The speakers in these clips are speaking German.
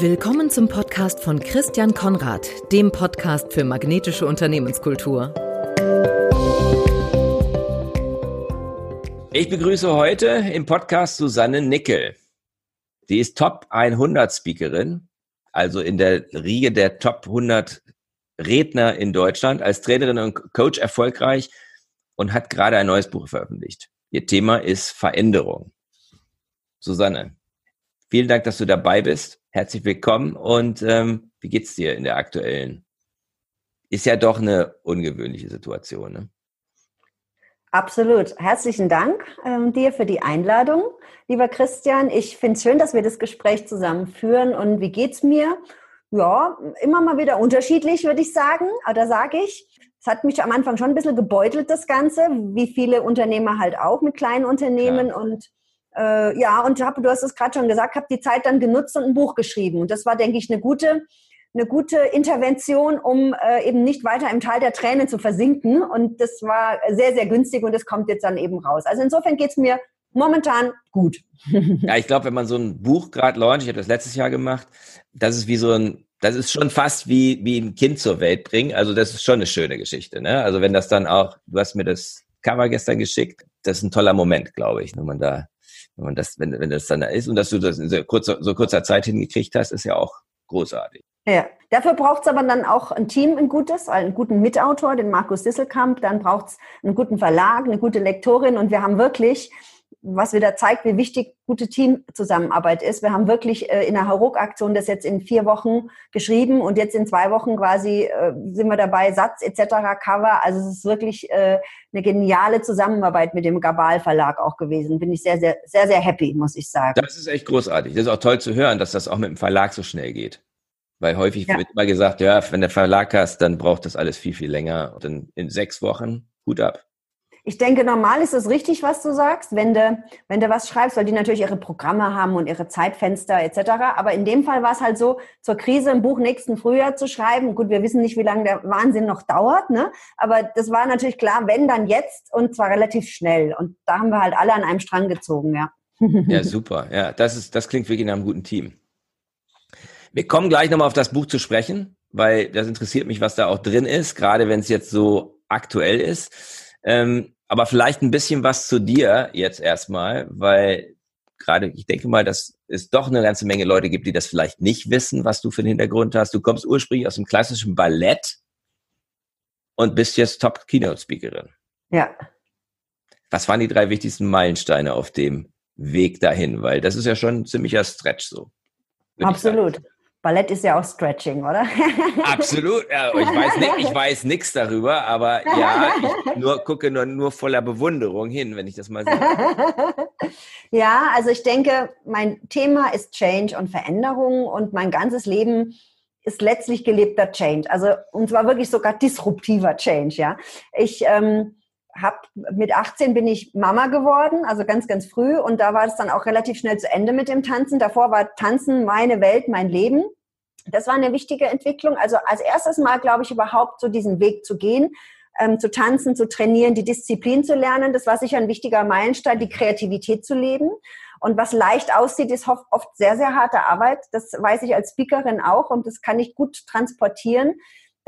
Willkommen zum Podcast von Christian Konrad, dem Podcast für magnetische Unternehmenskultur. Ich begrüße heute im Podcast Susanne Nickel. Sie ist Top 100 Speakerin, also in der Riege der Top 100 Redner in Deutschland, als Trainerin und Coach erfolgreich und hat gerade ein neues Buch veröffentlicht. Ihr Thema ist Veränderung. Susanne, vielen Dank, dass du dabei bist. Herzlich willkommen und ähm, wie geht's dir in der aktuellen? Ist ja doch eine ungewöhnliche Situation. Ne? Absolut. Herzlichen Dank ähm, dir für die Einladung, lieber Christian. Ich finde es schön, dass wir das Gespräch zusammen führen. Und wie geht's mir? Ja, immer mal wieder unterschiedlich, würde ich sagen. Da sage ich, es hat mich am Anfang schon ein bisschen gebeutelt, das Ganze, wie viele Unternehmer halt auch mit kleinen Unternehmen. Klar. Und äh, ja, und hab, du hast es gerade schon gesagt, habe die Zeit dann genutzt und ein Buch geschrieben. Und das war, denke ich, eine gute, eine gute Intervention, um äh, eben nicht weiter im Tal der Tränen zu versinken. Und das war sehr, sehr günstig und das kommt jetzt dann eben raus. Also insofern geht's mir momentan gut. ja, ich glaube, wenn man so ein Buch gerade launcht, ich habe das letztes Jahr gemacht, das ist wie so ein, das ist schon fast wie, wie ein Kind zur Welt bringen. Also das ist schon eine schöne Geschichte. Ne? Also wenn das dann auch, du hast mir das Cover gestern geschickt, das ist ein toller Moment, glaube ich, wenn man da man das, wenn, wenn das dann da ist und dass du das in so kurzer, so kurzer Zeit hingekriegt hast, ist ja auch großartig. Ja, dafür braucht es aber dann auch ein Team, ein gutes, einen guten Mitautor, den Markus Disselkamp, dann braucht es einen guten Verlag, eine gute Lektorin und wir haben wirklich was wieder zeigt, wie wichtig gute Teamzusammenarbeit ist. Wir haben wirklich äh, in der Hauruck-Aktion das jetzt in vier Wochen geschrieben und jetzt in zwei Wochen quasi äh, sind wir dabei, Satz etc., Cover. Also es ist wirklich äh, eine geniale Zusammenarbeit mit dem Gabal Verlag auch gewesen. Bin ich sehr, sehr, sehr, sehr happy, muss ich sagen. Das ist echt großartig. Das ist auch toll zu hören, dass das auch mit dem Verlag so schnell geht. Weil häufig ja. wird immer gesagt, ja, wenn der Verlag hast, dann braucht das alles viel, viel länger. Und dann in sechs Wochen, gut ab ich denke, normal ist es richtig, was du sagst, wenn du, wenn du was schreibst, weil die natürlich ihre Programme haben und ihre Zeitfenster etc. Aber in dem Fall war es halt so, zur Krise ein Buch nächsten Frühjahr zu schreiben. Gut, wir wissen nicht, wie lange der Wahnsinn noch dauert, ne? Aber das war natürlich klar, wenn dann jetzt und zwar relativ schnell. Und da haben wir halt alle an einem Strang gezogen, ja. Ja, super. Ja, das ist, das klingt wirklich nach einem guten Team. Wir kommen gleich nochmal auf das Buch zu sprechen, weil das interessiert mich, was da auch drin ist, gerade wenn es jetzt so aktuell ist. Ähm, aber vielleicht ein bisschen was zu dir jetzt erstmal, weil gerade, ich denke mal, dass es doch eine ganze Menge Leute gibt, die das vielleicht nicht wissen, was du für einen Hintergrund hast. Du kommst ursprünglich aus dem klassischen Ballett und bist jetzt Top-Keynote-Speakerin. Ja. Was waren die drei wichtigsten Meilensteine auf dem Weg dahin? Weil das ist ja schon ein ziemlicher Stretch so. Absolut. Ballett ist ja auch Stretching, oder? Absolut. Ja, ich weiß nicht, ich weiß nichts darüber, aber ja, ich nur gucke nur, nur voller Bewunderung hin, wenn ich das mal sehe. ja, also ich denke, mein Thema ist Change und Veränderung und mein ganzes Leben ist letztlich gelebter Change. Also und zwar wirklich sogar disruptiver Change. Ja, ich ähm, habe mit 18 bin ich Mama geworden, also ganz, ganz früh. Und da war es dann auch relativ schnell zu Ende mit dem Tanzen. Davor war Tanzen meine Welt, mein Leben. Das war eine wichtige Entwicklung. Also als erstes Mal, glaube ich, überhaupt so diesen Weg zu gehen, ähm, zu tanzen, zu trainieren, die Disziplin zu lernen. Das war sicher ein wichtiger Meilenstein, die Kreativität zu leben. Und was leicht aussieht, ist oft sehr, sehr harte Arbeit. Das weiß ich als Speakerin auch und das kann ich gut transportieren.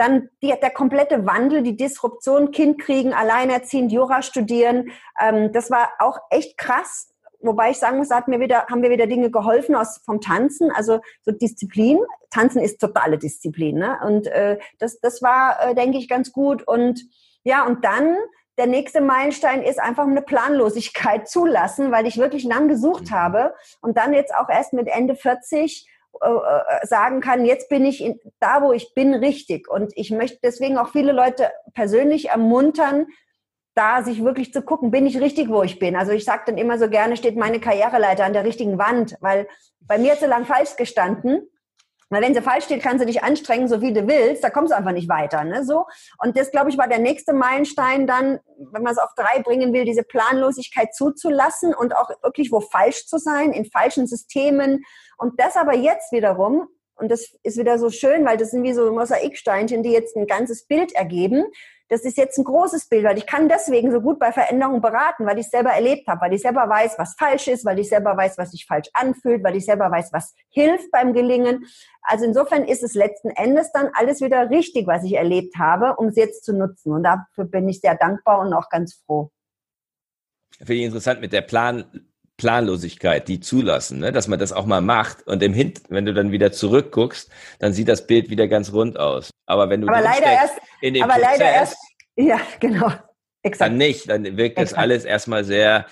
Dann die, der komplette Wandel, die Disruption, Kind kriegen, alleinerziehend, Jura studieren. Ähm, das war auch echt krass. Wobei ich sagen muss, hat mir wieder, haben mir wieder Dinge geholfen aus vom Tanzen, also so Disziplin. Tanzen ist totale Disziplin, ne? Und äh, das, das war, äh, denke ich, ganz gut. Und ja, und dann der nächste Meilenstein ist einfach eine Planlosigkeit zulassen, weil ich wirklich lang gesucht mhm. habe und dann jetzt auch erst mit Ende 40 äh, sagen kann, jetzt bin ich in, da, wo ich bin, richtig. Und ich möchte deswegen auch viele Leute persönlich ermuntern, da sich wirklich zu gucken, bin ich richtig, wo ich bin. Also ich sage dann immer so gerne, steht meine Karriereleiter an der richtigen Wand, weil bei mir hat sie lang falsch gestanden. Weil wenn sie falsch steht, kannst du dich anstrengen, so wie du willst, da kommst du einfach nicht weiter. Ne? So. Und das, glaube ich, war der nächste Meilenstein dann, wenn man es auf drei bringen will, diese Planlosigkeit zuzulassen und auch wirklich wo falsch zu sein, in falschen Systemen und das aber jetzt wiederum, und das ist wieder so schön, weil das sind wie so Mosaiksteinchen, die jetzt ein ganzes Bild ergeben. Das ist jetzt ein großes Bild, weil ich kann deswegen so gut bei Veränderungen beraten, weil ich selber erlebt habe, weil ich selber weiß, was falsch ist, weil ich selber weiß, was sich falsch anfühlt, weil ich selber weiß, was hilft beim Gelingen. Also insofern ist es letzten Endes dann alles wieder richtig, was ich erlebt habe, um es jetzt zu nutzen. Und dafür bin ich sehr dankbar und auch ganz froh. Finde ich interessant mit der Plan, Planlosigkeit, die zulassen, ne? dass man das auch mal macht und im Hint, wenn du dann wieder zurückguckst, dann sieht das Bild wieder ganz rund aus. Aber wenn du aber leider erst, in dem aber Prozess, leider erst, ja, genau, exakt. dann nicht, dann wirkt exakt. das alles erstmal sehr,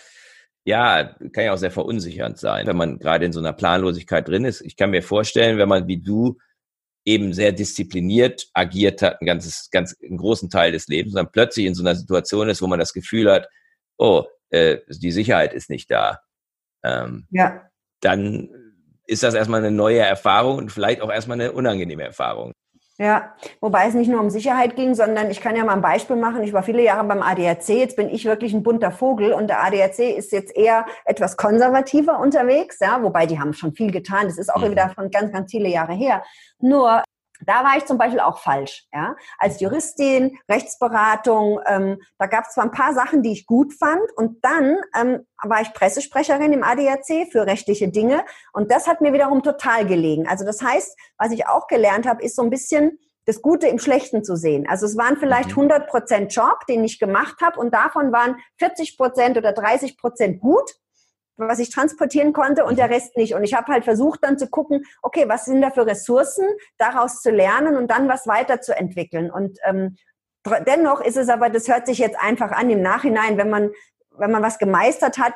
ja, kann ja auch sehr verunsichernd sein, wenn man gerade in so einer Planlosigkeit drin ist. Ich kann mir vorstellen, wenn man wie du eben sehr diszipliniert agiert hat, ein ganzes, ganz, einen großen Teil des Lebens, dann plötzlich in so einer Situation ist, wo man das Gefühl hat, oh, äh, die Sicherheit ist nicht da ähm, ja. dann ist das erstmal eine neue Erfahrung und vielleicht auch erstmal eine unangenehme Erfahrung. Ja, wobei es nicht nur um Sicherheit ging, sondern ich kann ja mal ein Beispiel machen. Ich war viele Jahre beim ADAC, jetzt bin ich wirklich ein bunter Vogel und der ADAC ist jetzt eher etwas konservativer unterwegs, ja, wobei die haben schon viel getan. Das ist auch mhm. wieder von ganz, ganz viele Jahre her. Nur da war ich zum Beispiel auch falsch. Ja? Als Juristin, Rechtsberatung, ähm, da gab es zwar ein paar Sachen, die ich gut fand und dann ähm, war ich Pressesprecherin im ADAC für rechtliche Dinge und das hat mir wiederum total gelegen. Also das heißt, was ich auch gelernt habe, ist so ein bisschen das Gute im Schlechten zu sehen. Also es waren vielleicht 100 mhm. Prozent Job, den ich gemacht habe und davon waren 40 Prozent oder 30 Prozent gut was ich transportieren konnte und der mhm. Rest nicht. Und ich habe halt versucht dann zu gucken, okay, was sind da für Ressourcen, daraus zu lernen und dann was weiterzuentwickeln. Und ähm, dennoch ist es aber, das hört sich jetzt einfach an im Nachhinein, wenn man, wenn man was gemeistert hat,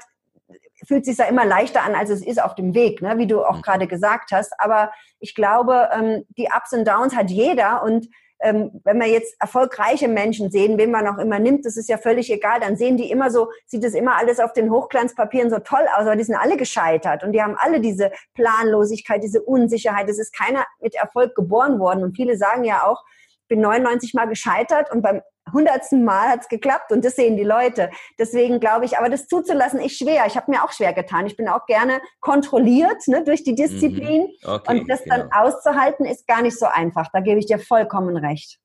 fühlt sich ja immer leichter an, als es ist auf dem Weg, ne? wie du auch mhm. gerade gesagt hast. Aber ich glaube, ähm, die Ups und Downs hat jeder und ähm, wenn wir jetzt erfolgreiche Menschen sehen, wen man auch immer nimmt, das ist ja völlig egal, dann sehen die immer so, sieht das immer alles auf den Hochglanzpapieren so toll aus, aber die sind alle gescheitert. Und die haben alle diese Planlosigkeit, diese Unsicherheit. Es ist keiner mit Erfolg geboren worden. Und viele sagen ja auch, bin 99 Mal gescheitert und beim hundertsten Mal hat es geklappt und das sehen die Leute. Deswegen glaube ich, aber das zuzulassen ist schwer. Ich habe mir auch schwer getan. Ich bin auch gerne kontrolliert ne, durch die Disziplin. Mhm. Okay, und das genau. dann auszuhalten ist gar nicht so einfach. Da gebe ich dir vollkommen recht.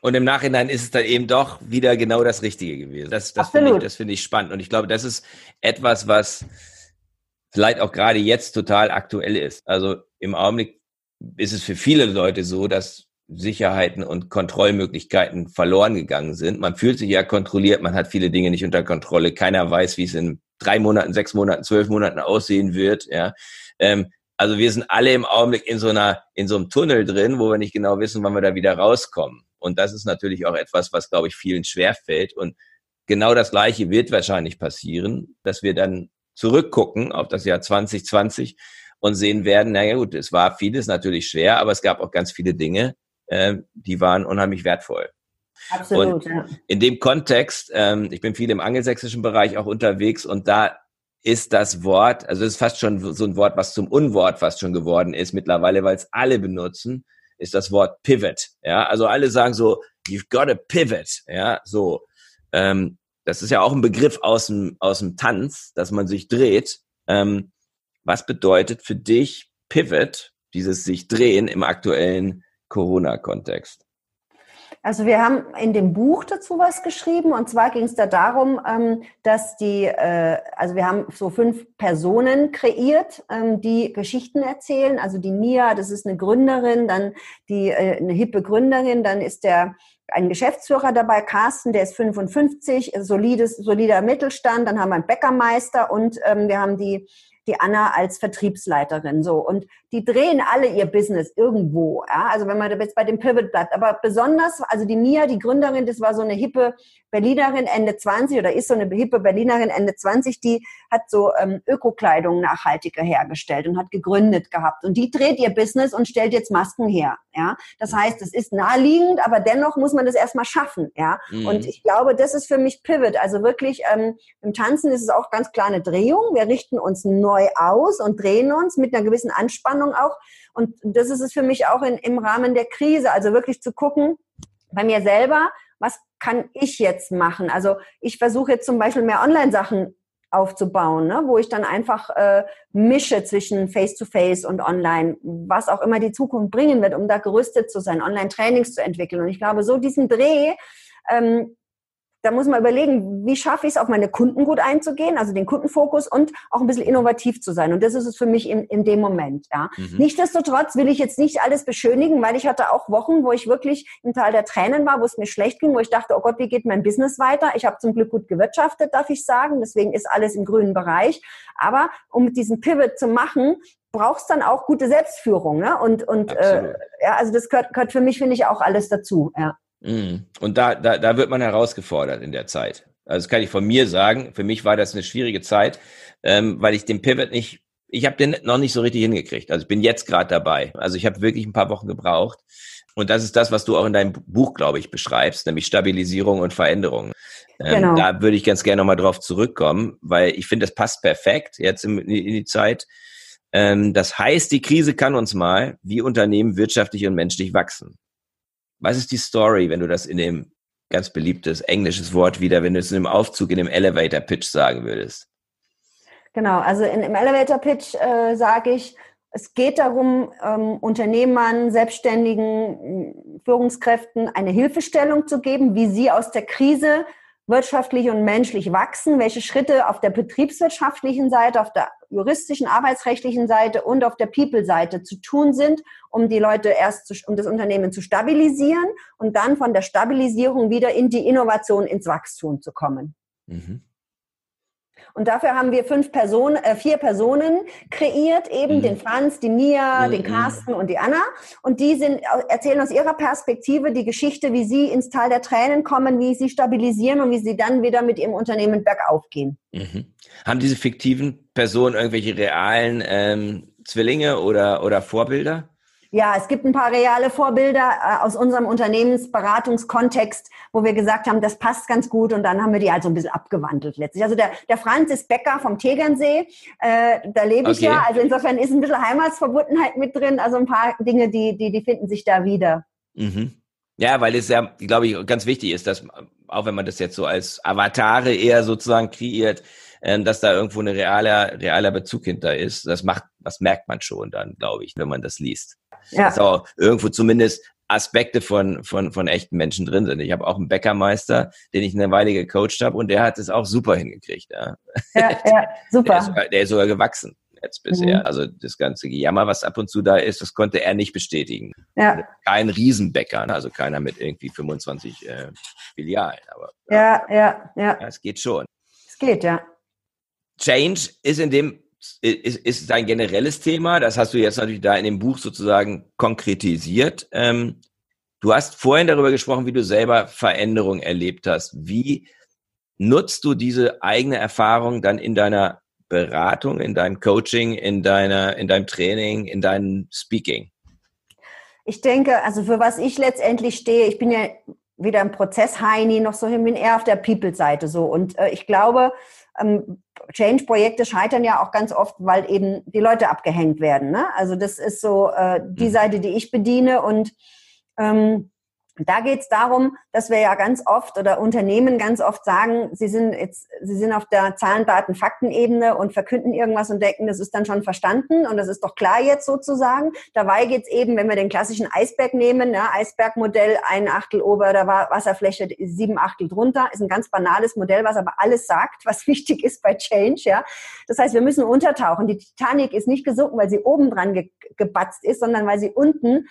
Und im Nachhinein ist es dann eben doch wieder genau das Richtige gewesen. Das, das finde ich, find ich spannend. Und ich glaube, das ist etwas, was vielleicht auch gerade jetzt total aktuell ist. Also im Augenblick ist es für viele Leute so, dass Sicherheiten und Kontrollmöglichkeiten verloren gegangen sind. Man fühlt sich ja kontrolliert, man hat viele Dinge nicht unter Kontrolle. Keiner weiß, wie es in drei Monaten, sechs Monaten, zwölf Monaten aussehen wird. Ja. Ähm, also wir sind alle im Augenblick in so einer, in so einem Tunnel drin, wo wir nicht genau wissen, wann wir da wieder rauskommen. Und das ist natürlich auch etwas, was, glaube ich, vielen schwerfällt. Und genau das Gleiche wird wahrscheinlich passieren, dass wir dann zurückgucken auf das Jahr 2020 und sehen werden, naja gut, es war vieles natürlich schwer, aber es gab auch ganz viele Dinge, äh, die waren unheimlich wertvoll. Absolut, und ja. In dem Kontext, ähm, ich bin viel im angelsächsischen Bereich auch unterwegs und da ist das Wort, also es ist fast schon so ein Wort, was zum Unwort fast schon geworden ist mittlerweile, weil es alle benutzen, ist das Wort Pivot. Ja, also alle sagen so, you've got a pivot. Ja, so. Ähm, das ist ja auch ein Begriff aus dem, aus dem Tanz, dass man sich dreht. Ähm, was bedeutet für dich Pivot, dieses sich drehen im aktuellen Corona-Kontext? Also wir haben in dem Buch dazu was geschrieben und zwar ging es da darum, ähm, dass die, äh, also wir haben so fünf Personen kreiert, ähm, die Geschichten erzählen. Also die Nia, das ist eine Gründerin, dann die äh, eine hippe Gründerin, dann ist der ein Geschäftsführer dabei, Carsten, der ist 55, solides, solider Mittelstand, dann haben wir einen Bäckermeister und ähm, wir haben die die Anna als Vertriebsleiterin. So. Und die drehen alle ihr Business irgendwo. Ja? Also wenn man jetzt bei dem Pivot bleibt. Aber besonders, also die Mia, die Gründerin, das war so eine hippe Berlinerin Ende 20 oder ist so eine hippe Berlinerin Ende 20, die hat so ähm, Ökokleidung nachhaltiger hergestellt und hat gegründet gehabt. Und die dreht ihr Business und stellt jetzt Masken her. Ja, das heißt, es ist naheliegend, aber dennoch muss man das erstmal schaffen. Ja, mhm. und ich glaube, das ist für mich Pivot. Also wirklich ähm, im Tanzen ist es auch ganz klar eine Drehung. Wir richten uns neu aus und drehen uns mit einer gewissen Anspannung auch. Und das ist es für mich auch in, im Rahmen der Krise. Also wirklich zu gucken, bei mir selber, was kann ich jetzt machen? Also ich versuche jetzt zum Beispiel mehr Online-Sachen aufzubauen, ne? wo ich dann einfach äh, mische zwischen Face-to-Face -face und Online, was auch immer die Zukunft bringen wird, um da gerüstet zu sein, Online-Trainings zu entwickeln. Und ich glaube, so diesen Dreh, ähm, da muss man überlegen, wie schaffe ich es, auf meine Kunden gut einzugehen, also den Kundenfokus und auch ein bisschen innovativ zu sein. Und das ist es für mich in, in dem Moment. Ja. Mhm. Nichtsdestotrotz will ich jetzt nicht alles beschönigen, weil ich hatte auch Wochen, wo ich wirklich im Teil der Tränen war, wo es mir schlecht ging, wo ich dachte, oh Gott, wie geht mein Business weiter? Ich habe zum Glück gut gewirtschaftet, darf ich sagen. Deswegen ist alles im grünen Bereich. Aber um diesen Pivot zu machen, brauchst dann auch gute Selbstführung. Ne? Und, und äh, ja, also das gehört, gehört für mich, finde ich, auch alles dazu. Ja. Mhm. Und da, da, da wird man herausgefordert in der Zeit. Also das kann ich von mir sagen. Für mich war das eine schwierige Zeit, ähm, weil ich den Pivot nicht, ich habe den noch nicht so richtig hingekriegt. Also ich bin jetzt gerade dabei. Also ich habe wirklich ein paar Wochen gebraucht. Und das ist das, was du auch in deinem Buch, glaube ich, beschreibst, nämlich Stabilisierung und Veränderung. Ähm, genau. Da würde ich ganz gerne nochmal drauf zurückkommen, weil ich finde, das passt perfekt jetzt in, in die Zeit. Ähm, das heißt, die Krise kann uns mal wie Unternehmen wirtschaftlich und menschlich wachsen. Was ist die Story, wenn du das in dem ganz beliebtes englisches Wort wieder, wenn du es in dem Aufzug, in dem Elevator Pitch sagen würdest? Genau, also in, im Elevator Pitch äh, sage ich, es geht darum, ähm, Unternehmern, Selbstständigen, Führungskräften eine Hilfestellung zu geben, wie sie aus der Krise wirtschaftlich und menschlich wachsen, welche Schritte auf der betriebswirtschaftlichen Seite, auf der juristischen, arbeitsrechtlichen Seite und auf der People-Seite zu tun sind, um die Leute erst, zu, um das Unternehmen zu stabilisieren und dann von der Stabilisierung wieder in die Innovation, ins Wachstum zu kommen. Mhm. Und dafür haben wir fünf Personen, äh, vier Personen kreiert, eben mhm. den Franz, die Mia, mhm. den Carsten und die Anna. Und die sind, erzählen aus ihrer Perspektive die Geschichte, wie sie ins Tal der Tränen kommen, wie sie stabilisieren und wie sie dann wieder mit ihrem Unternehmen bergauf gehen. Mhm. Haben diese fiktiven Personen irgendwelche realen ähm, Zwillinge oder, oder Vorbilder? Ja, es gibt ein paar reale Vorbilder äh, aus unserem Unternehmensberatungskontext, wo wir gesagt haben, das passt ganz gut und dann haben wir die halt so ein bisschen abgewandelt letztlich. Also der, der Franz ist Bäcker vom Tegernsee, äh, da lebe ich okay. ja, also insofern ist ein bisschen Heimatsverbundenheit mit drin, also ein paar Dinge, die, die, die finden sich da wieder. Mhm. Ja, weil es ja, glaube ich, ganz wichtig ist, dass auch wenn man das jetzt so als Avatare eher sozusagen kreiert, äh, dass da irgendwo ein realer, realer Bezug hinter ist. Das macht, das merkt man schon dann, glaube ich, wenn man das liest. Ja. Dass auch irgendwo zumindest Aspekte von, von, von echten Menschen drin sind. Ich habe auch einen Bäckermeister, den ich eine Weile gecoacht habe und der hat es auch super hingekriegt. Ja, ja, ja super. Der ist, sogar, der ist sogar gewachsen jetzt bisher. Mhm. Also das ganze Gejammer, was ab und zu da ist, das konnte er nicht bestätigen. Ja. Kein Riesenbäcker, ne? also keiner mit irgendwie 25 äh, Filialen. Aber ja, ja, ja. ja. Es geht schon. Es geht, ja. Change ist in dem ist, ist ein generelles Thema. Das hast du jetzt natürlich da in dem Buch sozusagen konkretisiert. Ähm, du hast vorhin darüber gesprochen, wie du selber Veränderungen erlebt hast. Wie nutzt du diese eigene Erfahrung dann in deiner Beratung, in deinem Coaching, in deiner, in deinem Training, in deinem Speaking? Ich denke, also für was ich letztendlich stehe, ich bin ja wieder im Prozess Heini, noch so, ich bin eher auf der People-Seite so. Und äh, ich glaube, ähm, Change-Projekte scheitern ja auch ganz oft, weil eben die Leute abgehängt werden. Ne? Also das ist so äh, die mhm. Seite, die ich bediene und ähm, da geht es darum, dass wir ja ganz oft oder Unternehmen ganz oft sagen, sie sind jetzt, sie sind auf der Zahlen, Daten, Faktenebene und verkünden irgendwas und denken, das ist dann schon verstanden und das ist doch klar jetzt sozusagen. Dabei geht es eben, wenn wir den klassischen Eisberg nehmen, ne, Eisbergmodell, ein Achtel ober der Wasserfläche, sieben Achtel drunter, ist ein ganz banales Modell, was aber alles sagt, was wichtig ist bei Change. Ja, das heißt, wir müssen untertauchen. Die Titanic ist nicht gesunken, weil sie oben dran ge gebatzt ist, sondern weil sie unten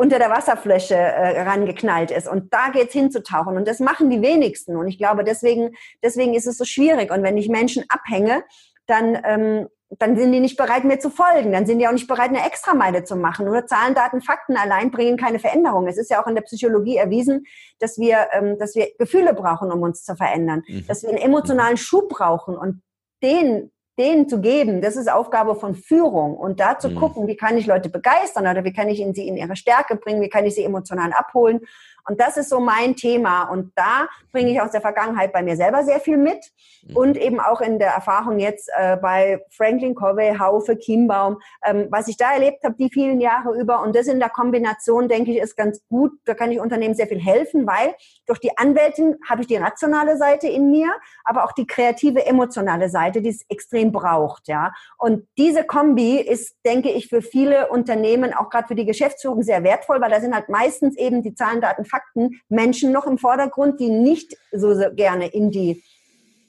unter der Wasserfläche äh, rangeknallt ist. Und da geht's hinzutauchen. Und das machen die wenigsten. Und ich glaube, deswegen, deswegen ist es so schwierig. Und wenn ich Menschen abhänge, dann, ähm, dann sind die nicht bereit, mir zu folgen. Dann sind die auch nicht bereit, eine Extrameile zu machen. Nur Zahlen, Daten, Fakten allein bringen keine Veränderung. Es ist ja auch in der Psychologie erwiesen, dass wir, ähm, dass wir Gefühle brauchen, um uns zu verändern. Mhm. Dass wir einen emotionalen Schub brauchen. Und den denen zu geben, das ist Aufgabe von Führung. Und da zu mhm. gucken, wie kann ich Leute begeistern oder wie kann ich sie in ihre Stärke bringen, wie kann ich sie emotional abholen Und das ist so mein Thema. Und da bringe ich aus der Vergangenheit bei mir selber sehr viel mit mhm. und eben auch in der Erfahrung jetzt äh, bei Franklin Covey, Haufe, Chiembaum, ähm, was ich da erlebt habe, die vielen Jahre über. Und das in der Kombination, denke ich, ist ganz gut. Da kann ich Unternehmen sehr viel helfen, weil durch die Anwältin habe ich die rationale Seite in mir, aber auch die kreative, emotionale Seite, die es extrem braucht. Ja. Und diese Kombi ist, denke ich, für viele Unternehmen, auch gerade für die Geschäftsführung, sehr wertvoll, weil da sind halt meistens eben die Zahlen, Daten, Fakten, Menschen noch im Vordergrund, die nicht so, gerne in die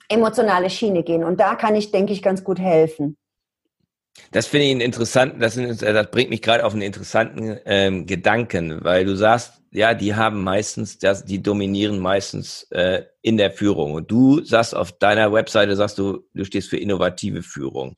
emotionale Schiene gehen. Und da kann ich, denke ich, ganz gut helfen. Das finde ich einen interessanten, das, das, bringt mich gerade auf einen interessanten ähm, Gedanken, weil du sagst, ja, die haben meistens, das, die dominieren meistens äh, in der Führung. Und du sagst auf deiner Webseite, sagst du, du stehst für innovative Führung.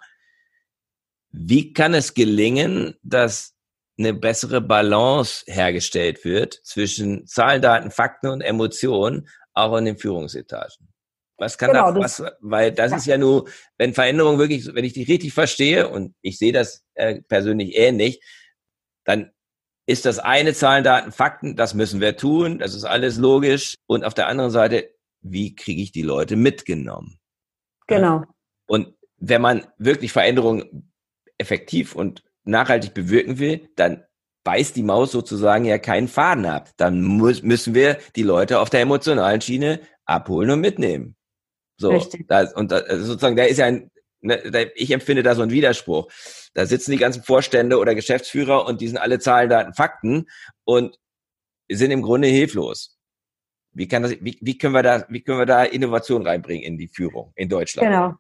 Wie kann es gelingen, dass eine bessere Balance hergestellt wird zwischen Zahlen, Daten, Fakten und Emotionen, auch in den Führungsetagen? Was kann genau, da, was, weil das ja. ist ja nur, wenn Veränderung wirklich, wenn ich dich richtig verstehe und ich sehe das äh, persönlich ähnlich, dann ist das eine Zahlen, Daten, Fakten, das müssen wir tun, das ist alles logisch. Und auf der anderen Seite, wie kriege ich die Leute mitgenommen? Genau. Und wenn man wirklich Veränderungen effektiv und nachhaltig bewirken will, dann beißt die Maus sozusagen ja keinen Faden ab. Dann muss, müssen wir die Leute auf der emotionalen Schiene abholen und mitnehmen. So, Richtig. Das, und das, also sozusagen, da ist ja ein, ne, ich empfinde da so einen Widerspruch. Da sitzen die ganzen Vorstände oder Geschäftsführer und die sind alle Zahlen, Daten, Fakten und sind im Grunde hilflos. Wie kann das, wie, wie können wir da, wie können wir da Innovation reinbringen in die Führung in Deutschland? Genau.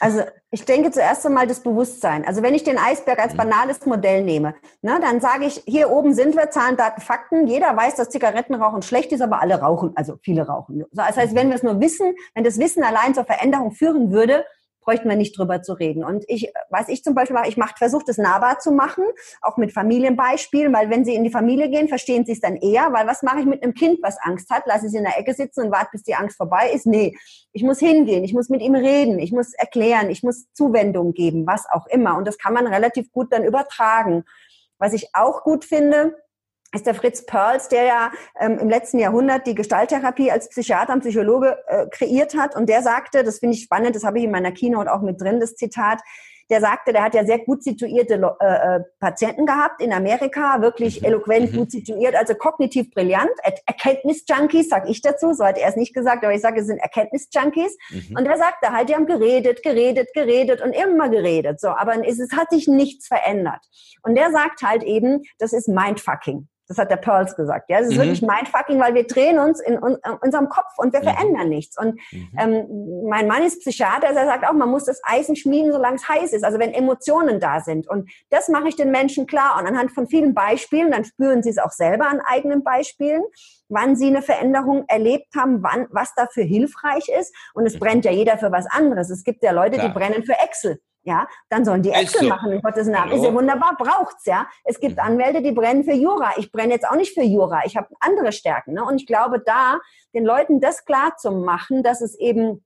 Also ich denke zuerst einmal das Bewusstsein. Also wenn ich den Eisberg als mhm. banales Modell nehme, ne, dann sage ich, hier oben sind wir, Zahlen, Daten, Fakten. Jeder weiß, dass Zigarettenrauchen schlecht ist, aber alle rauchen, also viele rauchen. Das heißt, wenn wir es nur wissen, wenn das Wissen allein zur Veränderung führen würde, bräuchten wir nicht drüber zu reden. Und ich, was ich zum Beispiel mache, ich mache, versuche das nahbar zu machen, auch mit Familienbeispielen, weil wenn sie in die Familie gehen, verstehen sie es dann eher, weil was mache ich mit einem Kind, was Angst hat? Lasse ich sie in der Ecke sitzen und warte, bis die Angst vorbei ist? Nee, ich muss hingehen, ich muss mit ihm reden, ich muss erklären, ich muss Zuwendung geben, was auch immer. Und das kann man relativ gut dann übertragen. Was ich auch gut finde, ist der Fritz Perls, der ja ähm, im letzten Jahrhundert die Gestalttherapie als Psychiater und Psychologe äh, kreiert hat. Und der sagte, das finde ich spannend, das habe ich in meiner Keynote auch mit drin, das Zitat, der sagte, der hat ja sehr gut situierte äh, äh Patienten gehabt in Amerika, wirklich mhm. eloquent mhm. gut situiert, also kognitiv brillant, er Erkenntnisjunkies, sag ich dazu, so hat er es nicht gesagt, aber ich sage, es sind Erkenntnisjunkies. Mhm. Und er sagte halt, die haben geredet, geredet, geredet und immer geredet, so, aber es, es hat sich nichts verändert. Und der sagt halt eben, das ist Mindfucking. Das hat der Pearls gesagt. Ja, das ist mhm. wirklich Mindfucking, weil wir drehen uns in, in, in unserem Kopf und wir mhm. verändern nichts. Und mhm. ähm, mein Mann ist Psychiater, der sagt auch, man muss das Eisen schmieden, solange es heiß ist. Also wenn Emotionen da sind. Und das mache ich den Menschen klar. Und anhand von vielen Beispielen, dann spüren sie es auch selber an eigenen Beispielen, wann sie eine Veränderung erlebt haben, wann, was dafür hilfreich ist. Und es mhm. brennt ja jeder für was anderes. Es gibt ja Leute, Klar. die brennen für Excel ja, dann sollen die Excel so. machen, in Gottes Namen. Hallo? Ist ja wunderbar, braucht's, ja. Es gibt mhm. Anwälte, die brennen für Jura. Ich brenne jetzt auch nicht für Jura. Ich habe andere Stärken, ne? Und ich glaube, da den Leuten das klar zu machen, dass es eben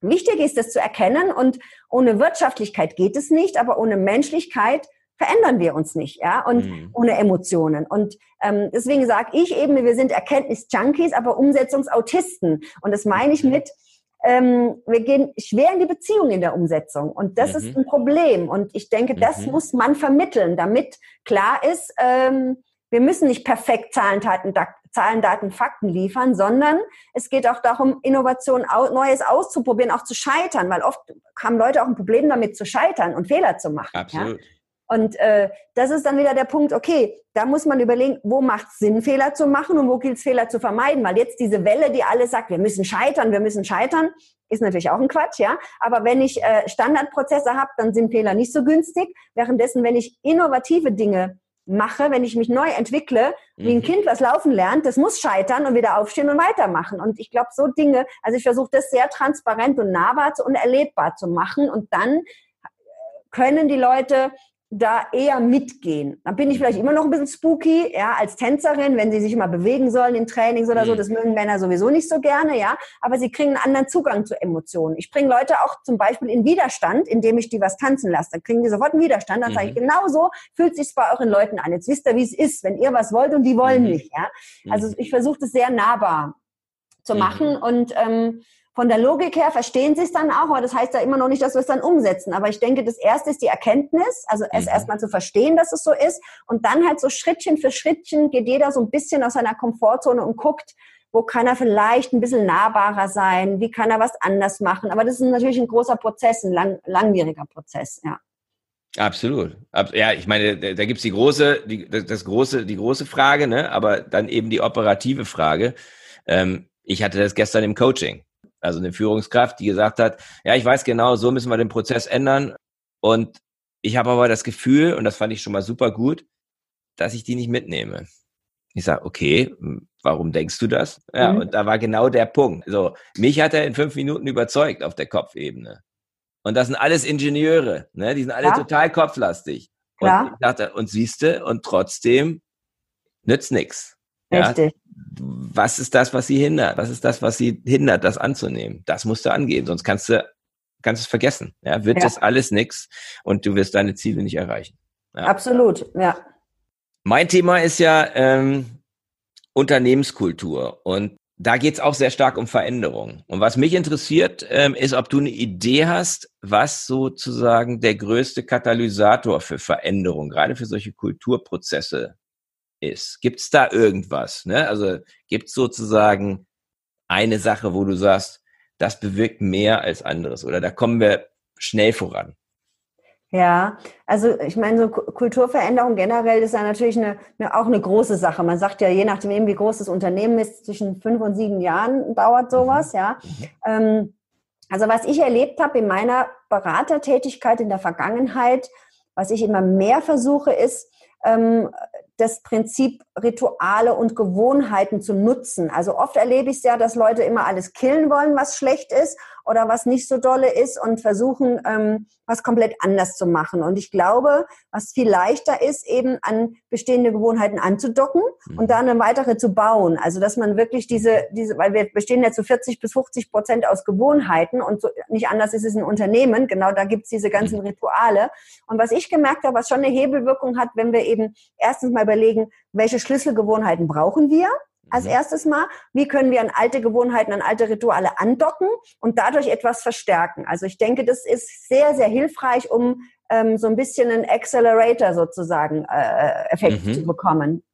wichtig ist, das zu erkennen und ohne Wirtschaftlichkeit geht es nicht, aber ohne Menschlichkeit verändern wir uns nicht, ja, und mhm. ohne Emotionen. Und ähm, deswegen sage ich eben, wir sind Erkenntnis-Junkies, aber Umsetzungsautisten. Und das meine ich mhm. mit, ähm, wir gehen schwer in die Beziehung in der Umsetzung. Und das mhm. ist ein Problem. Und ich denke, das mhm. muss man vermitteln, damit klar ist, ähm, wir müssen nicht perfekt Zahlen, Daten, Zahlen, Daten, Fakten liefern, sondern es geht auch darum, Innovation, Neues auszuprobieren, auch zu scheitern, weil oft haben Leute auch ein Problem damit zu scheitern und Fehler zu machen. Absolut. Ja? Und äh, das ist dann wieder der Punkt, okay, da muss man überlegen, wo macht es Sinn, Fehler zu machen und wo gilt es, Fehler zu vermeiden. Weil jetzt diese Welle, die alle sagt, wir müssen scheitern, wir müssen scheitern, ist natürlich auch ein Quatsch, ja. Aber wenn ich äh, Standardprozesse habe, dann sind Fehler nicht so günstig. Währenddessen, wenn ich innovative Dinge mache, wenn ich mich neu entwickle, wie ein mhm. Kind was laufen lernt, das muss scheitern und wieder aufstehen und weitermachen. Und ich glaube, so Dinge, also ich versuche das sehr transparent und nahbar und erlebbar zu machen und dann können die Leute da eher mitgehen. Dann bin ich vielleicht immer noch ein bisschen spooky, ja, als Tänzerin, wenn sie sich mal bewegen sollen in Trainings oder so, mhm. das mögen Männer sowieso nicht so gerne, ja, aber sie kriegen einen anderen Zugang zu Emotionen. Ich bringe Leute auch zum Beispiel in Widerstand, indem ich die was tanzen lasse. Dann kriegen die sofort einen Widerstand, dann mhm. sage ich, mhm. genau so fühlt sich bei euren Leuten an. Jetzt wisst ihr, wie es ist, wenn ihr was wollt und die wollen mhm. nicht, ja. Also mhm. ich versuche das sehr nahbar zu machen und ähm, von der Logik her verstehen sie es dann auch, aber das heißt ja immer noch nicht, dass wir es dann umsetzen. Aber ich denke, das erste ist die Erkenntnis, also es mhm. erstmal zu verstehen, dass es so ist. Und dann halt so Schrittchen für Schrittchen geht jeder so ein bisschen aus seiner Komfortzone und guckt, wo kann er vielleicht ein bisschen nahbarer sein, wie kann er was anders machen. Aber das ist natürlich ein großer Prozess, ein lang, langwieriger Prozess, ja. Absolut. Ja, ich meine, da, da gibt's die große, die, das große, die große Frage, ne? aber dann eben die operative Frage. Ähm, ich hatte das gestern im Coaching also eine Führungskraft, die gesagt hat, ja, ich weiß genau, so müssen wir den Prozess ändern. Und ich habe aber das Gefühl, und das fand ich schon mal super gut, dass ich die nicht mitnehme. Ich sage, okay, warum denkst du das? Ja, mhm. und da war genau der Punkt. So, mich hat er in fünf Minuten überzeugt auf der Kopfebene. Und das sind alles Ingenieure, ne? Die sind alle ja. total kopflastig. Und ich dachte, und siehste, und trotzdem nützt nix. Richtig. Ja? was ist das, was sie hindert? Was ist das, was sie hindert, das anzunehmen? Das musst du angehen, sonst kannst du kannst es vergessen. Ja, wird ja. das alles nix und du wirst deine Ziele nicht erreichen. Ja. Absolut, ja. Mein Thema ist ja ähm, Unternehmenskultur und da geht's auch sehr stark um Veränderung. Und was mich interessiert, ähm, ist, ob du eine Idee hast, was sozusagen der größte Katalysator für Veränderung, gerade für solche Kulturprozesse ist. Gibt es da irgendwas? Ne? Also gibt es sozusagen eine Sache, wo du sagst, das bewirkt mehr als anderes oder da kommen wir schnell voran? Ja, also ich meine, so Kulturveränderung generell ist ja natürlich eine, eine, auch eine große Sache. Man sagt ja, je nachdem, wie groß das Unternehmen ist, zwischen fünf und sieben Jahren dauert sowas, mhm. ja. Mhm. Ähm, also was ich erlebt habe in meiner Beratertätigkeit in der Vergangenheit, was ich immer mehr versuche, ist, ähm, das Prinzip Rituale und Gewohnheiten zu nutzen. Also oft erlebe ich es ja, dass Leute immer alles killen wollen, was schlecht ist oder was nicht so dolle ist und versuchen, ähm, was komplett anders zu machen. Und ich glaube, was viel leichter ist, eben an bestehende Gewohnheiten anzudocken mhm. und dann eine weitere zu bauen. Also dass man wirklich diese, diese, weil wir bestehen ja zu 40 bis 50 Prozent aus Gewohnheiten und so, nicht anders ist es ein Unternehmen. Genau da gibt's diese ganzen mhm. Rituale. Und was ich gemerkt habe, was schon eine Hebelwirkung hat, wenn wir eben erstens mal überlegen, welche Schlüsselgewohnheiten brauchen wir? Als mhm. erstes Mal, wie können wir an alte Gewohnheiten, an alte Rituale andocken und dadurch etwas verstärken. Also ich denke, das ist sehr, sehr hilfreich, um ähm, so ein bisschen einen Accelerator sozusagen äh, Effekt mhm. zu bekommen.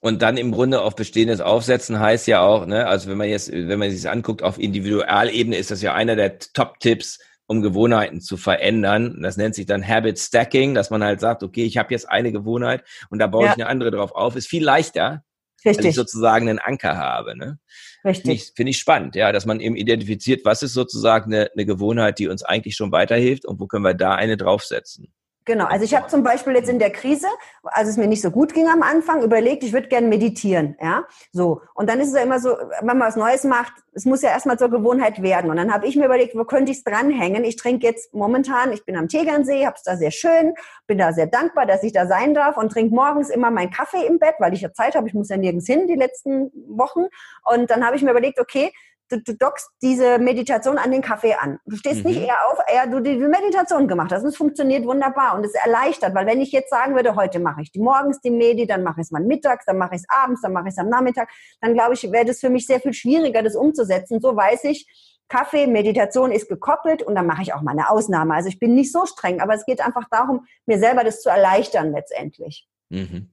Und dann im Grunde auf Bestehendes aufsetzen heißt ja auch, ne, also wenn man jetzt, wenn man sich das anguckt, auf Individualebene ist das ja einer der Top-Tipps, um Gewohnheiten zu verändern. Das nennt sich dann Habit Stacking, dass man halt sagt, okay, ich habe jetzt eine Gewohnheit und da baue ja. ich eine andere drauf auf. Ist viel leichter, Richtig. weil ich sozusagen einen Anker habe. Ne? Richtig. Finde ich, find ich spannend, ja, dass man eben identifiziert, was ist sozusagen eine, eine Gewohnheit, die uns eigentlich schon weiterhilft und wo können wir da eine draufsetzen. Genau, also ich habe zum Beispiel jetzt in der Krise, als es mir nicht so gut ging am Anfang, überlegt, ich würde gerne meditieren, ja, so. Und dann ist es ja immer so, wenn man was Neues macht, es muss ja erstmal zur Gewohnheit werden. Und dann habe ich mir überlegt, wo könnte ich es dranhängen? Ich trinke jetzt momentan, ich bin am Tegernsee, habe es da sehr schön, bin da sehr dankbar, dass ich da sein darf und trinke morgens immer meinen Kaffee im Bett, weil ich ja Zeit habe, ich muss ja nirgends hin die letzten Wochen. Und dann habe ich mir überlegt, okay, du, du dockst diese Meditation an den Kaffee an. Du stehst mhm. nicht eher auf, eher du die Meditation gemacht hast. Und es funktioniert wunderbar und es erleichtert, weil wenn ich jetzt sagen würde, heute mache ich die morgens die Medi, dann mache ich es mal mittags, dann mache ich es abends, dann mache ich es am Nachmittag, dann glaube ich, wäre das für mich sehr viel schwieriger, das umzusetzen. So weiß ich, Kaffee, Meditation ist gekoppelt und dann mache ich auch mal eine Ausnahme. Also ich bin nicht so streng, aber es geht einfach darum, mir selber das zu erleichtern letztendlich. Mhm.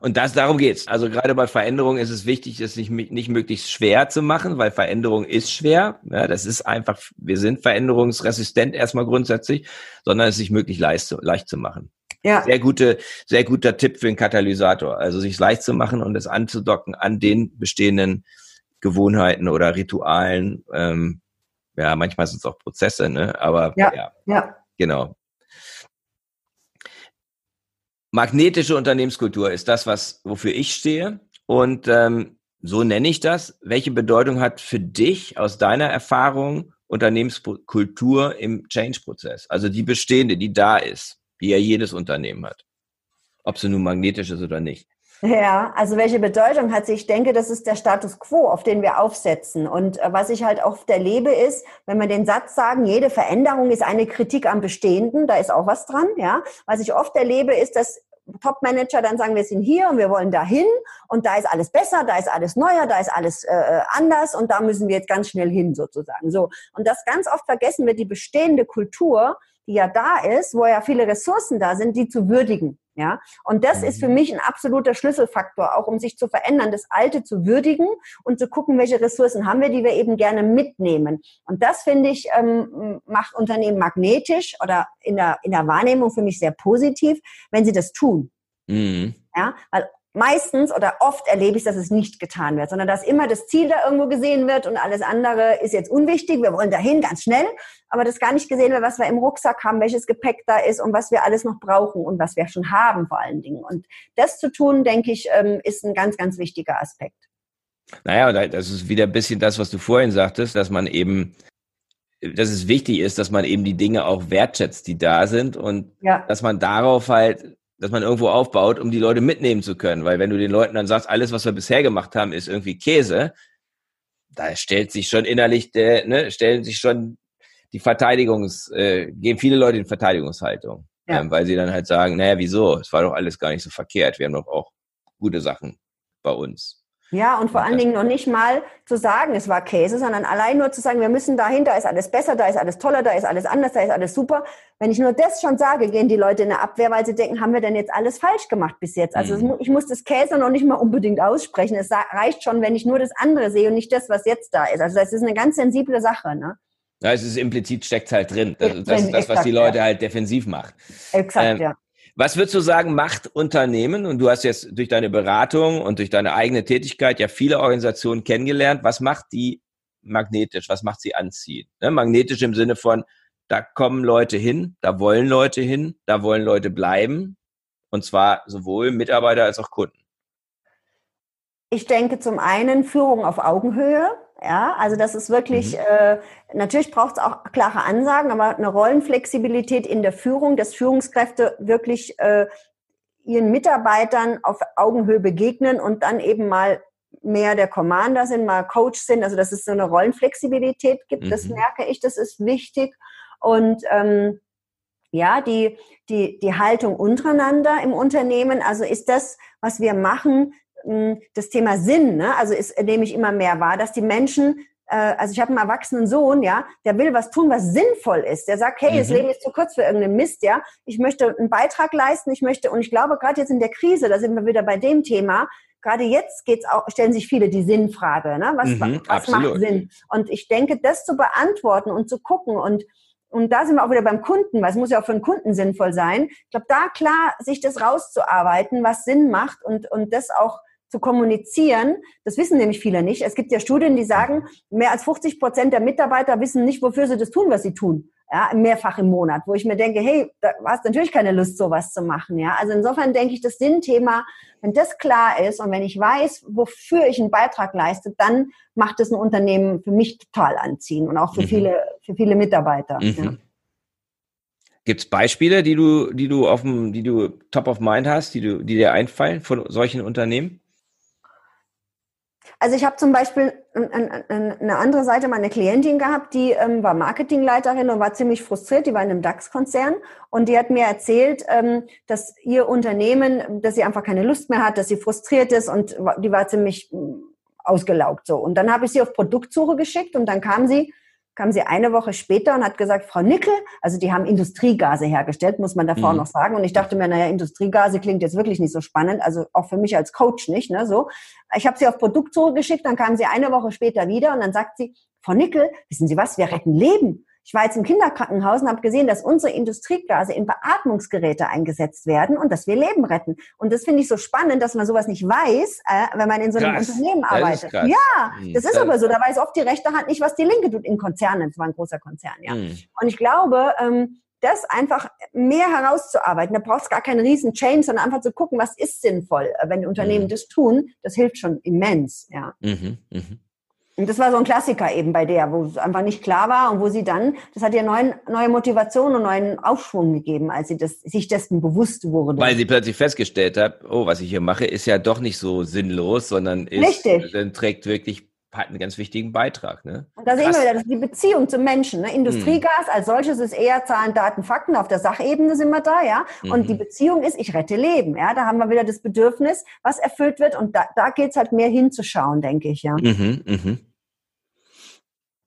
Und das, darum geht's. Also gerade bei Veränderung ist es wichtig, es nicht, nicht möglichst schwer zu machen, weil Veränderung ist schwer. Ja, das ist einfach, wir sind veränderungsresistent erstmal grundsätzlich, sondern es sich möglichst leicht, leicht zu machen. Ja. Sehr gute, sehr guter Tipp für einen Katalysator. Also sich leicht zu machen und es anzudocken an den bestehenden Gewohnheiten oder Ritualen. Ähm, ja, manchmal sind es auch Prozesse, ne? Aber ja, ja, ja. genau. Magnetische Unternehmenskultur ist das, was wofür ich stehe. Und ähm, so nenne ich das. Welche Bedeutung hat für dich aus deiner Erfahrung Unternehmenskultur im Change-Prozess? Also die bestehende, die da ist. die ja jedes Unternehmen hat. Ob sie nun magnetisch ist oder nicht. Ja, also welche Bedeutung hat sie? Ich denke, das ist der Status quo, auf den wir aufsetzen. Und äh, was ich halt oft erlebe, ist, wenn wir den Satz sagen, jede Veränderung ist eine Kritik am Bestehenden, da ist auch was dran, ja. Was ich oft erlebe, ist, dass Top-Manager dann sagen, wir sind hier und wir wollen dahin und da ist alles besser, da ist alles neuer, da ist alles äh, anders und da müssen wir jetzt ganz schnell hin sozusagen. So und das ganz oft vergessen wir die bestehende Kultur, die ja da ist, wo ja viele Ressourcen da sind, die zu würdigen. Ja, und das ist für mhm. mich ein absoluter Schlüsselfaktor, auch um sich zu verändern, das Alte zu würdigen und zu gucken, welche Ressourcen haben wir, die wir eben gerne mitnehmen. Und das finde ich ähm, macht Unternehmen magnetisch oder in der in der Wahrnehmung für mich sehr positiv, wenn sie das tun. Mhm. Ja, weil meistens oder oft erlebe ich, dass es nicht getan wird, sondern dass immer das Ziel da irgendwo gesehen wird und alles andere ist jetzt unwichtig. Wir wollen dahin ganz schnell, aber das gar nicht gesehen wird, was wir im Rucksack haben, welches Gepäck da ist und was wir alles noch brauchen und was wir schon haben vor allen Dingen. Und das zu tun, denke ich, ähm, ist ein ganz, ganz wichtiger Aspekt. Naja, das ist wieder ein bisschen das, was du vorhin sagtest, dass man eben dass es wichtig ist, dass man eben die Dinge auch wertschätzt, die da sind und ja. dass man darauf halt dass man irgendwo aufbaut, um die Leute mitnehmen zu können. Weil wenn du den Leuten dann sagst, alles, was wir bisher gemacht haben, ist irgendwie Käse, da stellt sich schon innerlich, der, ne, stellen sich schon die Verteidigungs, äh, gehen viele Leute in Verteidigungshaltung. Ja. Ähm, weil sie dann halt sagen, naja, wieso? Es war doch alles gar nicht so verkehrt. Wir haben doch auch gute Sachen bei uns. Ja, und vor allen Dingen noch nicht mal zu sagen, es war Käse, sondern allein nur zu sagen, wir müssen dahin, da ist alles besser, da ist alles toller, da ist alles anders, da ist alles super. Wenn ich nur das schon sage, gehen die Leute in eine Abwehr, weil sie denken, haben wir denn jetzt alles falsch gemacht bis jetzt? Also mhm. ich muss das Käse noch nicht mal unbedingt aussprechen. Es reicht schon, wenn ich nur das andere sehe und nicht das, was jetzt da ist. Also das ist eine ganz sensible Sache. Ne? Ja, es ist implizit steckt halt drin. Das, das ist das, was die Leute halt defensiv macht. Exakt, ähm, ja. Was würdest du sagen, macht Unternehmen? Und du hast jetzt durch deine Beratung und durch deine eigene Tätigkeit ja viele Organisationen kennengelernt. Was macht die magnetisch? Was macht sie anziehen? Ne? Magnetisch im Sinne von, da kommen Leute hin, da wollen Leute hin, da wollen Leute bleiben. Und zwar sowohl Mitarbeiter als auch Kunden. Ich denke zum einen Führung auf Augenhöhe. Ja, also das ist wirklich, mhm. äh, natürlich braucht es auch klare Ansagen, aber eine Rollenflexibilität in der Führung, dass Führungskräfte wirklich äh, ihren Mitarbeitern auf Augenhöhe begegnen und dann eben mal mehr der Commander sind, mal Coach sind, also dass es so eine Rollenflexibilität gibt, mhm. das merke ich, das ist wichtig. Und ähm, ja, die, die, die Haltung untereinander im Unternehmen, also ist das, was wir machen, das Thema Sinn, ne? also ist, nehme ich immer mehr wahr, dass die Menschen, äh, also ich habe einen erwachsenen Sohn, ja, der will was tun, was sinnvoll ist. Der sagt, hey, mhm. das Leben ist zu kurz für irgendeinen Mist, ja. Ich möchte einen Beitrag leisten, ich möchte, und ich glaube, gerade jetzt in der Krise, da sind wir wieder bei dem Thema, gerade jetzt geht's auch, stellen sich viele die Sinnfrage, ne? Was, mhm, was macht Sinn? Und ich denke, das zu beantworten und zu gucken und und da sind wir auch wieder beim Kunden, weil es muss ja auch für den Kunden sinnvoll sein. Ich glaube, da klar sich das rauszuarbeiten, was Sinn macht und, und das auch zu kommunizieren. Das wissen nämlich viele nicht. Es gibt ja Studien, die sagen, mehr als 50 Prozent der Mitarbeiter wissen nicht, wofür sie das tun, was sie tun. Ja, mehrfach im Monat, wo ich mir denke, hey, da hast natürlich keine Lust, sowas zu machen. Ja, also insofern denke ich, das Sinnthema, wenn das klar ist und wenn ich weiß, wofür ich einen Beitrag leiste, dann macht es ein Unternehmen für mich total anziehen und auch für mhm. viele, für viele Mitarbeiter. Mhm. Ja. Gibt es Beispiele, die du, die du auf dem, die du top of mind hast, die du, die dir einfallen von solchen Unternehmen? Also ich habe zum Beispiel eine andere Seite meine Klientin gehabt, die ähm, war Marketingleiterin und war ziemlich frustriert. Die war in einem DAX-Konzern und die hat mir erzählt, ähm, dass ihr Unternehmen, dass sie einfach keine Lust mehr hat, dass sie frustriert ist und die war ziemlich mm, ausgelaugt so. Und dann habe ich sie auf Produktsuche geschickt und dann kam sie kam sie eine Woche später und hat gesagt, Frau Nickel, also die haben Industriegase hergestellt, muss man davor mhm. noch sagen. Und ich dachte mir, naja, Industriegase klingt jetzt wirklich nicht so spannend, also auch für mich als Coach nicht, ne, so. Ich habe sie auf Produktsuche geschickt, dann kam sie eine Woche später wieder und dann sagt sie, Frau Nickel, wissen Sie was, wir retten Leben. Ich war jetzt im Kinderkrankenhaus und habe gesehen, dass unsere Industriegase in Beatmungsgeräte eingesetzt werden und dass wir Leben retten. Und das finde ich so spannend, dass man sowas nicht weiß, äh, wenn man in so einem krass. Unternehmen arbeitet. Ja, hm, das ist aber so. Da weiß oft die rechte Hand nicht, was die linke tut in Konzernen. Das war ein großer Konzern, ja. Mhm. Und ich glaube, ähm, das einfach mehr herauszuarbeiten. Da brauchst du gar keinen riesen Change, sondern einfach zu gucken, was ist sinnvoll. Wenn die Unternehmen mhm. das tun, das hilft schon immens, ja. Mhm, mhm. Und das war so ein Klassiker eben bei der, wo es einfach nicht klar war und wo sie dann, das hat ihr neuen, neue Motivation und neuen Aufschwung gegeben, als sie das, sich dessen bewusst wurde. Weil sie plötzlich festgestellt hat, oh, was ich hier mache, ist ja doch nicht so sinnlos, sondern ist, Richtig. dann trägt wirklich hat einen ganz wichtigen Beitrag. Ne? Und da sehen wir wieder, das ist die Beziehung zum Menschen. Ne? Industriegas als solches ist eher Zahlen, Daten, Fakten. Auf der Sachebene sind wir da, ja. Und Mhm. die Beziehung ist, ich rette Leben. Ja, da haben wir wieder das Bedürfnis, was erfüllt wird. Und da, da geht's halt mehr hinzuschauen, denke ich, ja. Mhm, mhm.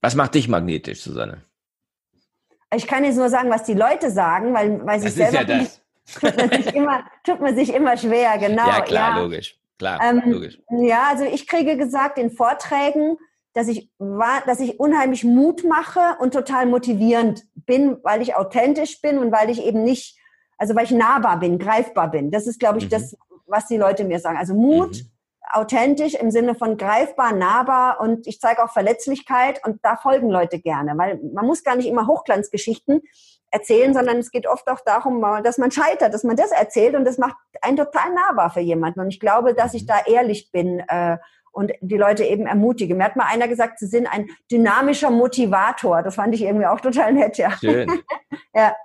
Was macht dich magnetisch, Susanne? Ich kann jetzt nur sagen, was die Leute sagen, weil, weil sich Das ist selber ja das. tut man sich immer, tut man sich immer schwer, genau. ja, klar, logisch. Klar, Ähm, logisch. Ja, also ich kriege gesagt in Vorträgen, dass ich, dass ich unheimlich Mut mache und total motivierend bin, weil ich authentisch bin und weil ich eben nicht, also weil ich nahbar bin, greifbar bin. Das ist, glaube ich, Mhm. das, was die Leute mir sagen. Also Mut, Mhm. Authentisch im Sinne von greifbar, nahbar und ich zeige auch Verletzlichkeit und da folgen Leute gerne, weil man muss gar nicht immer Hochglanzgeschichten erzählen, sondern es geht oft auch darum, dass man scheitert, dass man das erzählt und das macht einen total nahbar für jemanden. Und ich glaube, dass ich da ehrlich bin äh, und die Leute eben ermutige. Mir hat mal einer gesagt, sie sind ein dynamischer Motivator. Das fand ich irgendwie auch total nett, ja. Schön. Ja.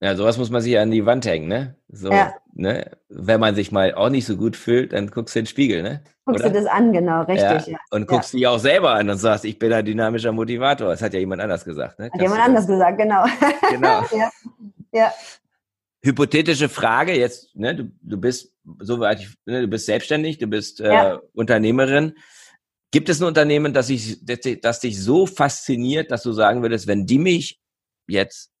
Ja, sowas muss man sich an die Wand hängen, ne? So, Ja. ne? Wenn man sich mal auch nicht so gut fühlt, dann guckst du in den Spiegel, ne? Guckst Oder? du das an, genau, richtig. Ja. Und guckst dich auch selber an und sagst, ich bin ein dynamischer Motivator. Das hat ja jemand anders gesagt, ne? Hat Kannst jemand anders gesagt, genau. Genau. ja. Hypothetische Frage, jetzt, ne, du, du bist, soweit ich, ne, du bist selbstständig, du bist äh. Unternehmerin. Gibt es ein Unternehmen, das, dich- das dich so fasziniert, dass du sagen würdest, wenn die mich jetzt,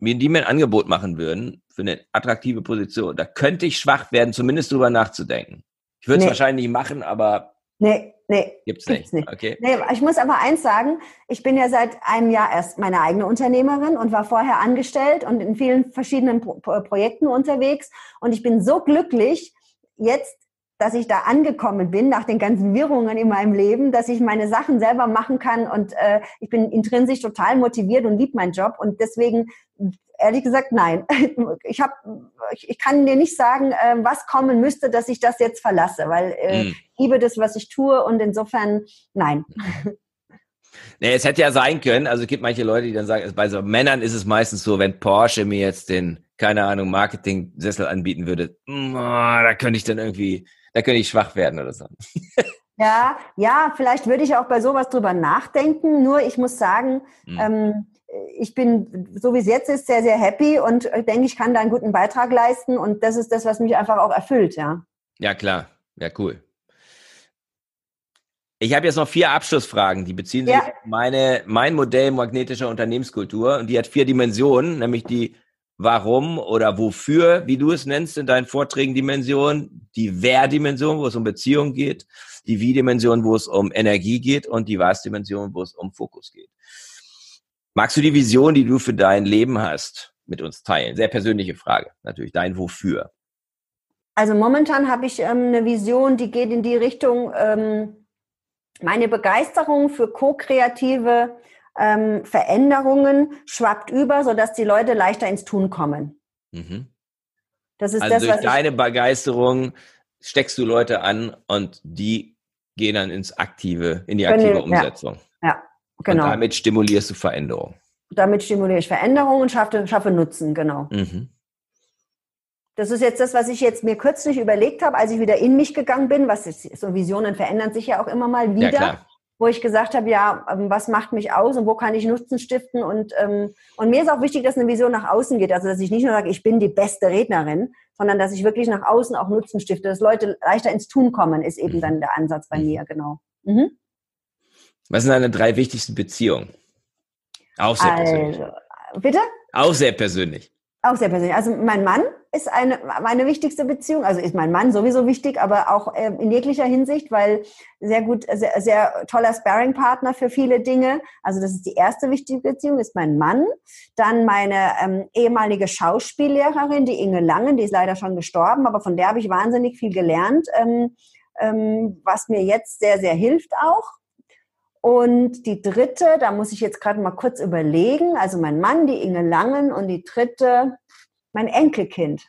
mir die mir ein Angebot machen würden für eine attraktive Position, da könnte ich schwach werden, zumindest drüber nachzudenken. Ich würde es Nee. wahrscheinlich machen, aber Nee, nee. gibt's Gibt's nicht. nicht. Okay. Nee, ich muss aber eins sagen, ich bin ja seit einem Jahr erst meine eigene Unternehmerin und war vorher angestellt und in vielen verschiedenen Pro Projekten unterwegs. Und ich bin so glücklich jetzt, dass ich da angekommen bin nach den ganzen Wirrungen in meinem Leben, dass ich meine Sachen selber machen kann und äh, ich bin intrinsisch total motiviert und liebe meinen Job und deswegen ehrlich gesagt nein. Ich habe, ich, ich kann dir nicht sagen, äh, was kommen müsste, dass ich das jetzt verlasse, weil äh, Hm. ich liebe das, was ich tue und insofern nein. Nee, es hätte ja sein können, also es gibt manche Leute, die dann sagen, bei so Männern ist es meistens so, wenn Porsche mir jetzt den, keine Ahnung, Marketing-Sessel anbieten würde, mm, da könnte ich dann irgendwie, da könnte ich schwach werden oder so. Ja, ja, vielleicht würde ich auch bei sowas drüber nachdenken. Nur ich muss sagen, Hm. ähm, ich bin, so wie es jetzt ist, sehr, sehr happy und denke, ich kann da einen guten Beitrag leisten und das ist das, was mich einfach auch erfüllt, ja. Ja, klar. Ja, cool. Ich habe jetzt noch vier Abschlussfragen, die beziehen sich Ja. auf meine, mein Modell magnetischer Unternehmenskultur und die hat vier Dimensionen, nämlich die Warum oder Wofür, wie du es nennst in deinen Vorträgen, Dimension, die Wer-Dimension, wo es um Beziehung geht, die Wie-Dimension, wo es um Energie geht und die Was-Dimension, wo es um Fokus geht. Magst du die Vision, die du für dein Leben hast, mit uns teilen? Sehr persönliche Frage, natürlich. Dein Wofür. Also momentan habe ich ähm, eine Vision, die geht in die Richtung, ähm, meine Begeisterung für ko-kreative ähm, Veränderungen schwappt über, sodass die Leute leichter ins Tun kommen. Mhm. Das ist Also das, durch was deine Begeisterung steckst du Leute an und die gehen dann ins aktive, in die aktive ja. Umsetzung. genau. Und damit stimulierst du Veränderung. damit stimuliere ich Veränderungen und schaffe, schaffe Nutzen, genau. Mhm. Das ist jetzt das, was ich jetzt mir kürzlich überlegt habe, als ich wieder in mich gegangen bin, was ist, so Visionen verändern sich ja auch immer mal Ja, wieder, klar. Wo ich gesagt habe, ja, ähm, was macht mich aus und wo kann ich Nutzen stiften und, ähm, und mir ist auch wichtig, dass eine Vision nach außen geht, also dass ich nicht nur sage, ich bin die beste Rednerin, sondern dass ich wirklich nach außen auch Nutzen stifte, dass Leute leichter ins Tun kommen, ist eben Mhm. dann der Ansatz bei Mhm. mir, genau. Mhm. Was sind deine drei wichtigsten Beziehungen? Auch sehr persönlich. Also, bitte? Auch sehr persönlich. Auch sehr persönlich. Also mein Mann ist eine, meine wichtigste Beziehung. Also ist mein Mann sowieso wichtig, aber auch ähm, in jeglicher Hinsicht, weil sehr gut, sehr, sehr toller Sparringpartner für viele Dinge. Also das ist die erste wichtige Beziehung, ist mein Mann. Dann meine ähm, ehemalige Schauspiellehrerin, die Inge Langen, die ist leider schon gestorben, aber von der habe ich wahnsinnig viel gelernt, ähm, ähm, was mir jetzt sehr, sehr hilft auch. Und die dritte, da muss ich jetzt gerade mal kurz überlegen, also mein Mann, die Inge Langen und die dritte, mein Enkelkind.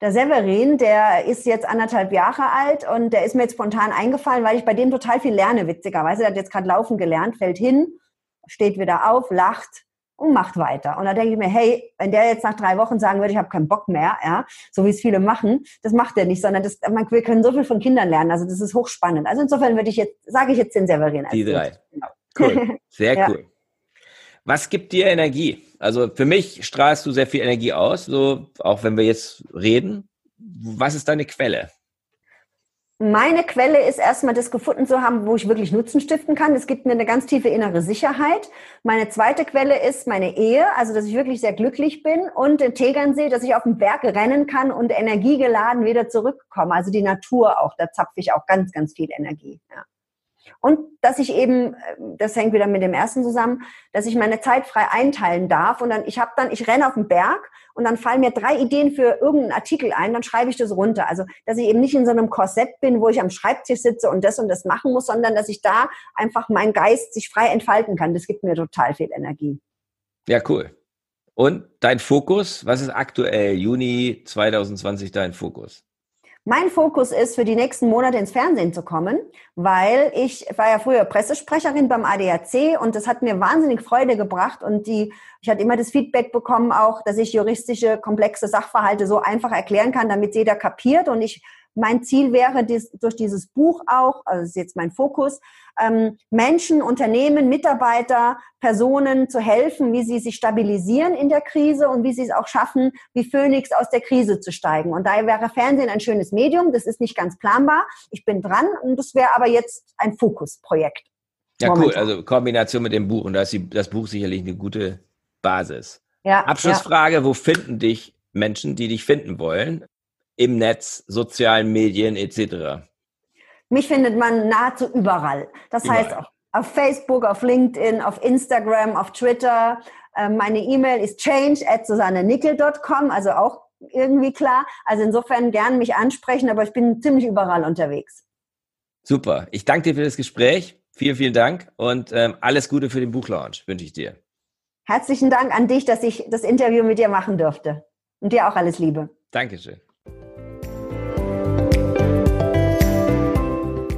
Der Severin, der ist jetzt anderthalb Jahre alt und der ist mir jetzt spontan eingefallen, weil ich bei dem total viel lerne, witzigerweise. Der hat jetzt gerade laufen gelernt, fällt hin, steht wieder auf, lacht und macht weiter. Und da denke ich mir, hey, wenn der jetzt nach drei Wochen sagen würde, ich habe keinen Bock mehr, ja, so wie es viele machen, das macht er nicht, sondern das, man, wir können so viel von Kindern lernen. Also das ist hochspannend. Also insofern würde ich jetzt, sage ich jetzt den Severin. Die drei. Genau. Cool. Sehr ja. cool. Was gibt dir Energie? Also für mich strahlst du sehr viel Energie aus, so auch wenn wir jetzt reden. Was ist deine Quelle? Meine Quelle ist erstmal das gefunden zu haben, wo ich wirklich Nutzen stiften kann. Es gibt mir eine ganz tiefe innere Sicherheit. Meine zweite Quelle ist meine Ehe, also dass ich wirklich sehr glücklich bin und den Tegernsee, dass ich auf dem Berg rennen kann und energiegeladen wieder zurückkomme. Also die Natur auch, da zapfe ich auch ganz, ganz viel Energie. Ja. Und dass ich eben, äh, das hängt wieder mit dem ersten zusammen, dass ich meine Zeit frei einteilen darf. Und dann, ich habe dann, ich renne auf den Berg und dann fallen mir drei Ideen für irgendeinen Artikel ein, dann schreibe ich das runter. Also, dass ich eben nicht in so einem Korsett bin, wo ich am Schreibtisch sitze und das und das machen muss, sondern dass ich da einfach mein Geist sich frei entfalten kann. Das gibt mir total viel Energie. Ja, cool. Und dein Fokus, was ist aktuell Juni 2020 dein Fokus? Mein Fokus ist, für die nächsten Monate ins Fernsehen zu kommen, weil ich war ja früher Pressesprecherin beim ADAC und das hat mir wahnsinnig Freude gebracht und die, ich hatte immer das Feedback bekommen auch, dass ich juristische, komplexe Sachverhalte so einfach erklären kann, damit jeder kapiert und ich mein Ziel wäre, dies, durch dieses Buch auch, also das ist jetzt mein Fokus, ähm, Menschen, Unternehmen, Mitarbeiter, Personen zu helfen, wie sie sich stabilisieren in der Krise und wie sie es auch schaffen, wie Phoenix aus der Krise zu steigen. Und daher wäre Fernsehen ein schönes Medium. Das ist nicht ganz planbar. Ich bin dran und das wäre aber jetzt ein Fokusprojekt. Ja, momentan. cool. Also Kombination mit dem Buch und da ist das Buch sicherlich eine gute Basis. Ja, Abschlussfrage, ja. wo finden dich Menschen, die dich finden wollen? Im Netz, sozialen Medien etc. Mich findet man nahezu überall. Das überall. heißt auf Facebook, auf LinkedIn, auf Instagram, auf Twitter. Ähm, meine E-Mail ist change at susannenickel.com, also auch irgendwie klar. Also insofern gern mich ansprechen, aber ich bin ziemlich überall unterwegs. Super. Ich danke dir für das Gespräch. Vielen, vielen Dank und ähm, alles Gute für den Buchlaunch wünsche ich dir. Herzlichen Dank an dich, dass ich das Interview mit dir machen durfte. Und dir auch alles Liebe. Dankeschön.